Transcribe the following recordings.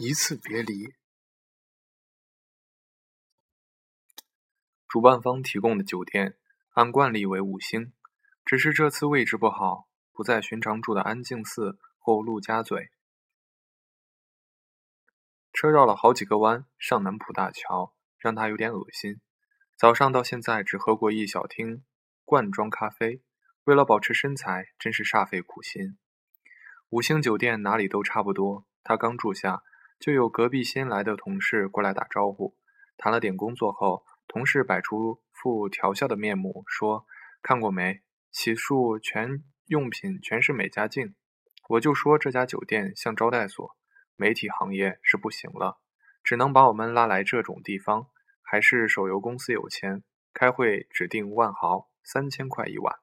一次别离。主办方提供的酒店按惯例为五星，只是这次位置不好，不在寻常住的安静寺或陆家嘴。车绕了好几个弯上南浦大桥，让他有点恶心。早上到现在只喝过一小听罐装咖啡，为了保持身材，真是煞费苦心。五星酒店哪里都差不多，他刚住下。就有隔壁新来的同事过来打招呼，谈了点工作后，同事摆出副调笑的面目，说：“看过没？洗漱全用品全是美加净。”我就说这家酒店像招待所，媒体行业是不行了，只能把我们拉来这种地方。还是手游公司有钱，开会指定万豪三千块一晚。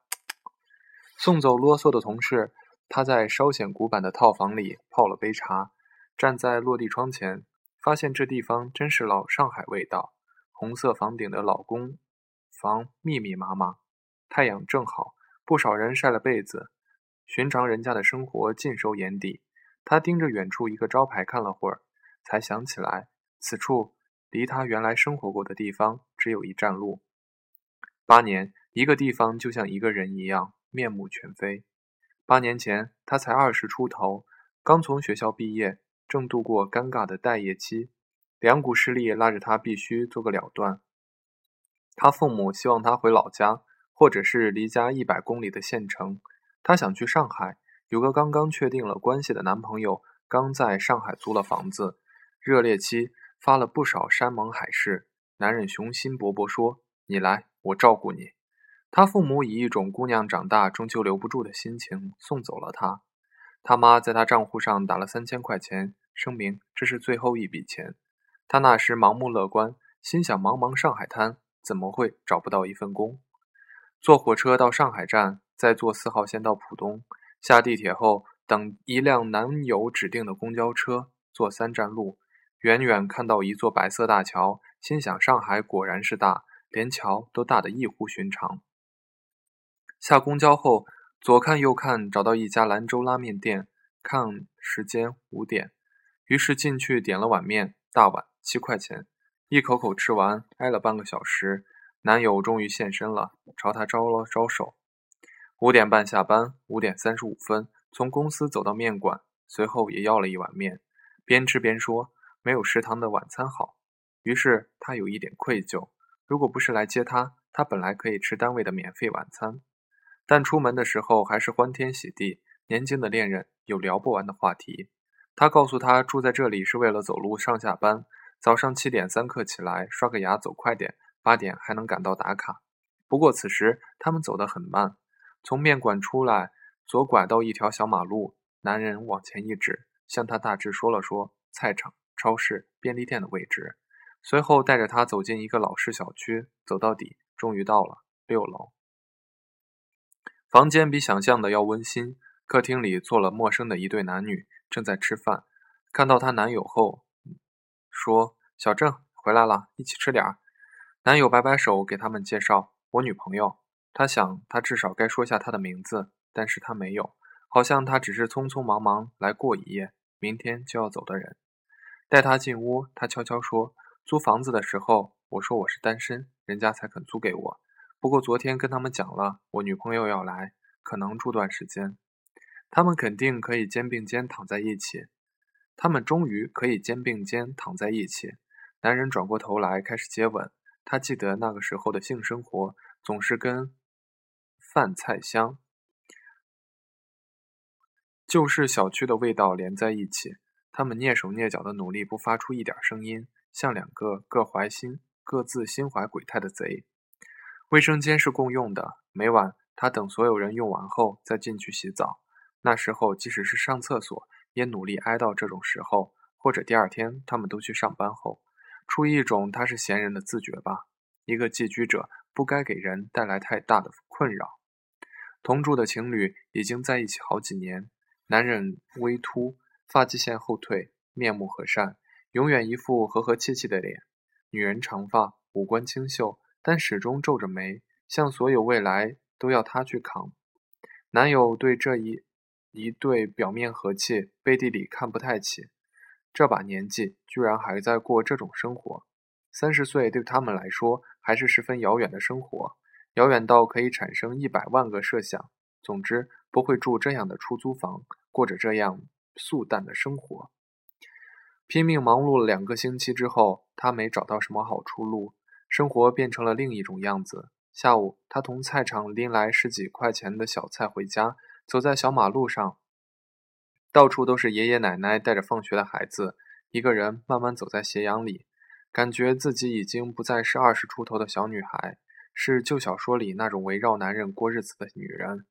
送走啰嗦的同事，他在稍显古板的套房里泡了杯茶。站在落地窗前，发现这地方真是老上海味道。红色房顶的老公房密密麻麻，太阳正好，不少人晒了被子。寻常人家的生活尽收眼底。他盯着远处一个招牌看了会儿，才想起来，此处离他原来生活过的地方只有一站路。八年，一个地方就像一个人一样，面目全非。八年前，他才二十出头，刚从学校毕业。正度过尴尬的待业期，两股势力拉着他必须做个了断。他父母希望他回老家，或者是离家一百公里的县城。他想去上海，有个刚刚确定了关系的男朋友，刚在上海租了房子。热恋期发了不少山盟海誓，男人雄心勃勃说：“你来，我照顾你。”他父母以一种姑娘长大终究留不住的心情送走了他。他妈在他账户上打了三千块钱，声明这是最后一笔钱。他那时盲目乐观，心想：茫茫上海滩，怎么会找不到一份工？坐火车到上海站，再坐四号线到浦东。下地铁后，等一辆男友指定的公交车，坐三站路。远远看到一座白色大桥，心想：上海果然是大，连桥都大得异乎寻常。下公交后。左看右看，找到一家兰州拉面店，看时间五点，于是进去点了碗面，大碗七块钱，一口口吃完，挨了半个小时，男友终于现身了，朝他招了招手。五点半下班，五点三十五分从公司走到面馆，随后也要了一碗面，边吃边说没有食堂的晚餐好。于是他有一点愧疚，如果不是来接他，他本来可以吃单位的免费晚餐。但出门的时候还是欢天喜地，年轻的恋人有聊不完的话题。他告诉他住在这里是为了走路上下班，早上七点三刻起来刷个牙走快点，八点还能赶到打卡。不过此时他们走得很慢，从面馆出来，左拐到一条小马路，男人往前一指，向他大致说了说菜场、超市、便利店的位置，随后带着他走进一个老式小区，走到底，终于到了六楼。房间比想象的要温馨。客厅里坐了陌生的一对男女，正在吃饭。看到她男友后，说：“小郑回来了，一起吃点儿。”男友摆摆手，给他们介绍：“我女朋友。”他想，他至少该说下她的名字，但是他没有，好像他只是匆匆忙忙来过一夜，明天就要走的人。带他进屋，他悄悄说：“租房子的时候，我说我是单身，人家才肯租给我。”不过昨天跟他们讲了，我女朋友要来，可能住段时间。他们肯定可以肩并肩躺在一起。他们终于可以肩并肩躺在一起。男人转过头来开始接吻。他记得那个时候的性生活总是跟饭菜香、旧式小区的味道连在一起。他们蹑手蹑脚的努力不发出一点声音，像两个各怀心、各自心怀鬼胎的贼。卫生间是共用的，每晚他等所有人用完后再进去洗澡。那时候即使是上厕所，也努力挨到这种时候，或者第二天他们都去上班后，出于一种他是闲人的自觉吧。一个寄居者不该给人带来太大的困扰。同住的情侣已经在一起好几年，男人微秃，发际线后退，面目和善，永远一副和和气气的脸；女人长发，五官清秀。但始终皱着眉，像所有未来都要他去扛。男友对这一一对表面和气，背地里看不太起。这把年纪居然还在过这种生活。三十岁对他们来说还是十分遥远的生活，遥远到可以产生一百万个设想。总之，不会住这样的出租房，过着这样素淡的生活。拼命忙碌了两个星期之后，他没找到什么好出路，生活变成了另一种样子。下午，他从菜场拎来十几块钱的小菜回家，走在小马路上，到处都是爷爷奶奶带着放学的孩子，一个人慢慢走在斜阳里。感觉自己已经不再是二十出头的小女孩，是旧小说里那种围绕男人过日子的女人，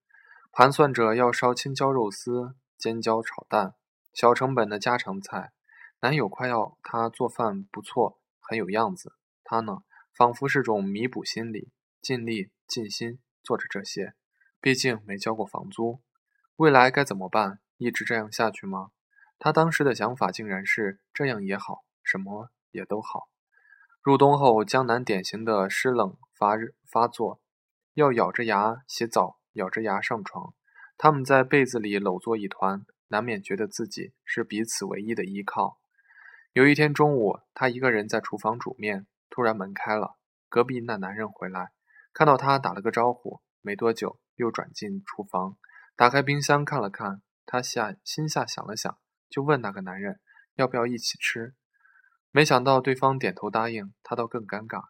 盘算着要烧青椒肉丝、尖椒炒蛋，小成本的家常菜。男友夸耀她做饭不错，很有样子。她呢，仿佛是种弥补心理，尽力尽心做着这些。毕竟没交过房租，未来该怎么办？一直这样下去吗？他当时的想法竟然是这样也好，什么也都好。入冬后，江南典型的湿冷发热发作，要咬着牙洗澡，咬着牙上床。他们在被子里搂作一团，难免觉得自己是彼此唯一的依靠。有一天中午，他一个人在厨房煮面，突然门开了，隔壁那男人回来，看到他打了个招呼，没多久又转进厨房，打开冰箱看了看，他下心下想了想，就问那个男人要不要一起吃。没想到对方点头答应，他倒更尴尬。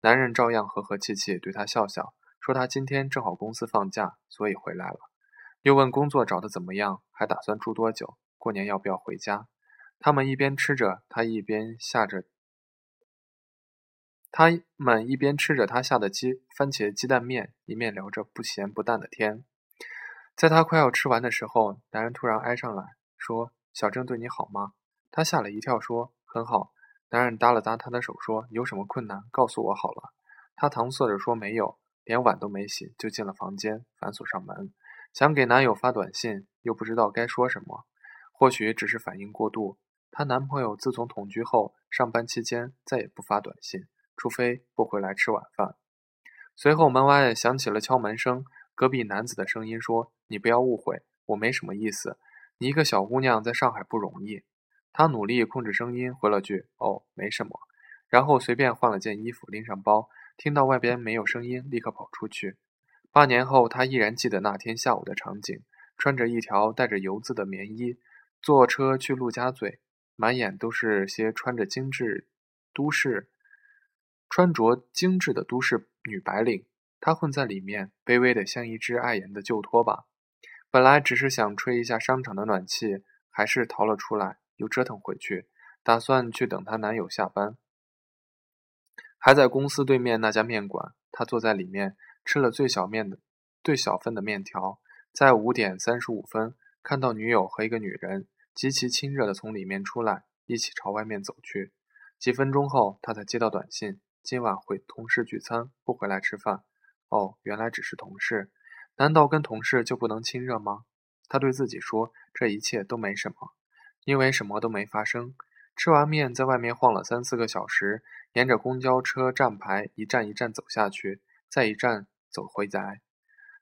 男人照样和和气气对他笑笑，说他今天正好公司放假，所以回来了。又问工作找的怎么样，还打算住多久，过年要不要回家？他们一边吃着，他一边下着，他们一边吃着他下的鸡番茄鸡蛋面，一面聊着不咸不淡的天。在他快要吃完的时候，男人突然挨上来说：“小郑对你好吗？”他吓了一跳，说：“很好。”男人搭了搭他的手，说：“有什么困难，告诉我好了。”他搪塞着说：“没有。”连碗都没洗，就进了房间，反锁上门，想给男友发短信，又不知道该说什么。或许只是反应过度。她男朋友自从同居后，上班期间再也不发短信，除非不回来吃晚饭。随后门外响起了敲门声，隔壁男子的声音说：“你不要误会，我没什么意思。你一个小姑娘在上海不容易。”他努力控制声音，回了句：“哦，没什么。”然后随便换了件衣服，拎上包，听到外边没有声音，立刻跑出去。八年后，他依然记得那天下午的场景：穿着一条带着油渍的棉衣，坐车去陆家嘴，满眼都是些穿着精致都市、穿着精致的都市女白领。她混在里面，卑微的像一只碍眼的旧拖把。本来只是想吹一下商场的暖气，还是逃了出来。又折腾回去，打算去等她男友下班。还在公司对面那家面馆，她坐在里面吃了最小面的、最小份的面条。在五点三十五分，看到女友和一个女人极其亲热的从里面出来，一起朝外面走去。几分钟后，她才接到短信：今晚回同事聚餐，不回来吃饭。哦，原来只是同事。难道跟同事就不能亲热吗？他对自己说：这一切都没什么。因为什么都没发生，吃完面在外面晃了三四个小时，沿着公交车站牌一站一站走下去，再一站走回来。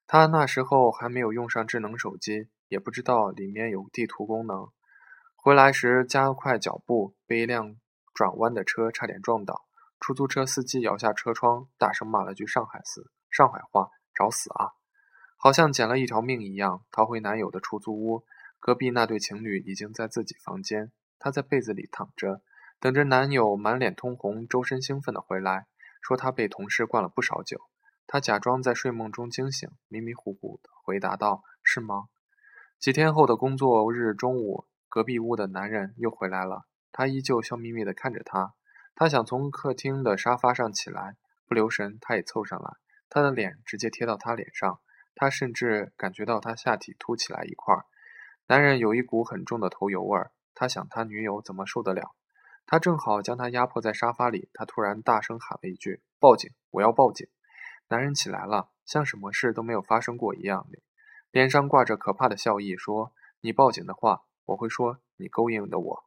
他那时候还没有用上智能手机，也不知道里面有地图功能。回来时加快脚步，被一辆转弯的车差点撞倒。出租车司机摇下车窗，大声骂了句上海词上海话：“找死啊！”好像捡了一条命一样，逃回男友的出租屋。隔壁那对情侣已经在自己房间，她在被子里躺着，等着男友满脸通红、周身兴奋的回来，说他被同事灌了不少酒。她假装在睡梦中惊醒，迷迷糊糊的回答道：“是吗？”几天后的工作日中午，隔壁屋的男人又回来了，他依旧笑眯眯地看着她。他想从客厅的沙发上起来，不留神他也凑上来，他的脸直接贴到他脸上，他甚至感觉到他下体凸起来一块。男人有一股很重的头油味儿，他想他女友怎么受得了？他正好将他压迫在沙发里，他突然大声喊了一句：“报警！我要报警！”男人起来了，像什么事都没有发生过一样，脸上挂着可怕的笑意，说：“你报警的话，我会说你勾引的我。”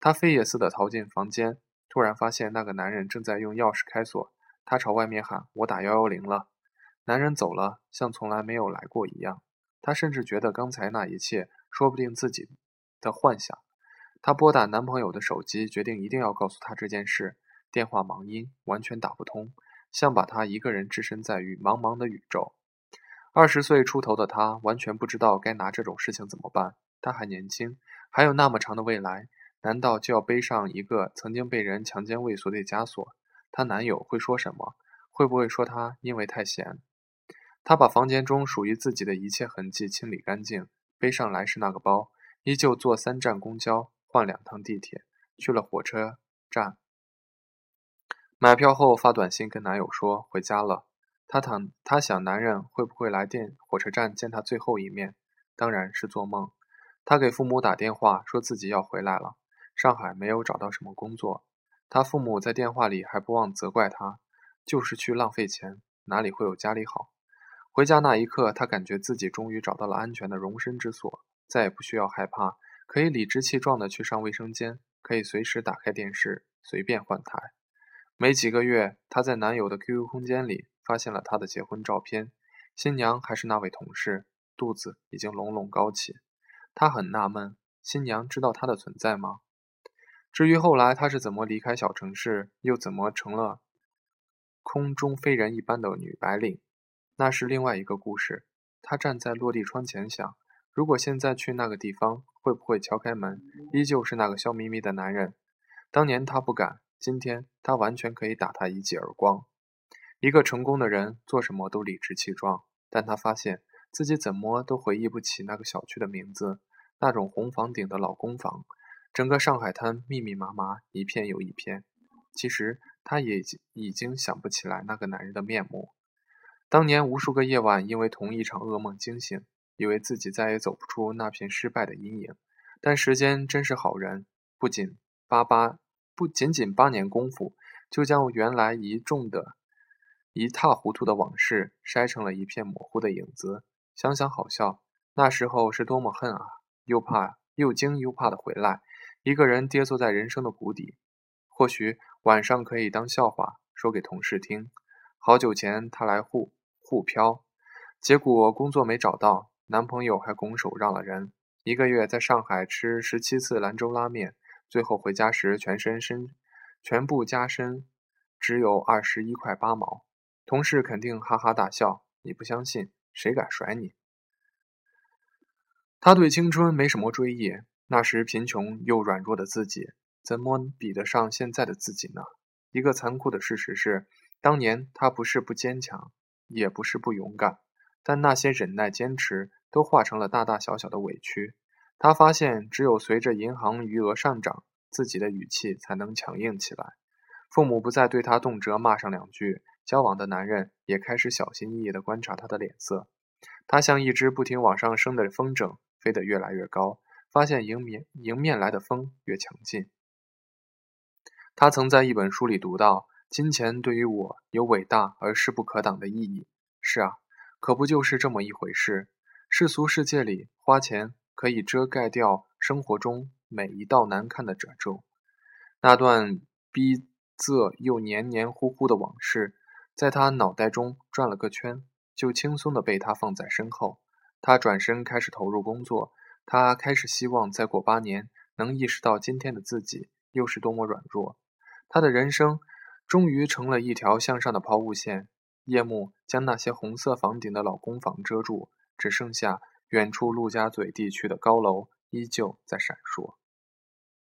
他飞也似的逃进房间，突然发现那个男人正在用钥匙开锁，他朝外面喊：“我打幺幺零了。”男人走了，像从来没有来过一样。他甚至觉得刚才那一切。说不定自己的幻想，她拨打男朋友的手机，决定一定要告诉他这件事。电话忙音，完全打不通，像把他一个人置身在于茫茫的宇宙。二十岁出头的他，完全不知道该拿这种事情怎么办。他还年轻，还有那么长的未来，难道就要背上一个曾经被人强奸未遂的枷锁？她男友会说什么？会不会说她因为太闲？她把房间中属于自己的一切痕迹清理干净，背上来时那个包，依旧坐三站公交，换两趟地铁，去了火车站。买票后发短信跟男友说回家了。她躺，她想男人会不会来电火车站见她最后一面？当然是做梦。她给父母打电话说自己要回来了，上海没有找到什么工作。她父母在电话里还不忘责怪她，就是去浪费钱，哪里会有家里好？回家那一刻，她感觉自己终于找到了安全的容身之所，再也不需要害怕，可以理直气壮地去上卫生间，可以随时打开电视，随便换台。没几个月，她在男友的 QQ 空间里发现了他的结婚照片，新娘还是那位同事，肚子已经隆隆高起。她很纳闷，新娘知道他的存在吗？至于后来她是怎么离开小城市，又怎么成了空中飞人一般的女白领，那是另外一个故事。她站在落地窗前想：如果现在去那个地方，会不会敲开门，依旧是那个笑眯眯的男人？当年她不敢。今天他完全可以打他一记耳光。一个成功的人做什么都理直气壮，但他发现自己怎么都回忆不起那个小区的名字，那种红房顶的老公房，整个上海滩密密麻麻，一片又一片。其实他也已经想不起来那个男人的面目。当年无数个夜晚，因为同一场噩梦惊醒，以为自己再也走不出那片失败的阴影。但时间真是好人，不仅巴巴。不仅仅八年功夫，就将原来一众的一塌糊涂的往事筛成了一片模糊的影子。想想好笑，那时候是多么恨啊！又怕又惊又怕的回来，一个人跌坐在人生的谷底。或许晚上可以当笑话说给同事听。好久前他来沪沪漂，结果工作没找到，男朋友还拱手让了人。一个月在上海吃十七次兰州拉面。最后回家时，全身身全部加身只有二十一块八毛，同事肯定哈哈大笑。你不相信，谁敢甩你？他对青春没什么追忆，那时贫穷又软弱的自己，怎么比得上现在的自己呢？一个残酷的事实是，当年他不是不坚强，也不是不勇敢，但那些忍耐坚持，都化成了大大小小的委屈。他发现，只有随着银行余额上涨，自己的语气才能强硬起来。父母不再对他动辄骂上两句，交往的男人也开始小心翼翼地观察他的脸色。他像一只不停往上升的风筝，飞得越来越高，发现迎面迎面来的风越强劲。他曾在一本书里读到：“金钱对于我有伟大而势不可挡的意义。”是啊，可不就是这么一回事？世俗世界里，花钱。可以遮盖掉生活中每一道难看的褶皱，那段逼仄又黏黏糊糊的往事，在他脑袋中转了个圈，就轻松地被他放在身后。他转身开始投入工作，他开始希望再过八年能意识到今天的自己又是多么软弱。他的人生终于成了一条向上的抛物线，夜幕将那些红色房顶的老公房遮住，只剩下。远处陆家嘴地区的高楼依旧在闪烁。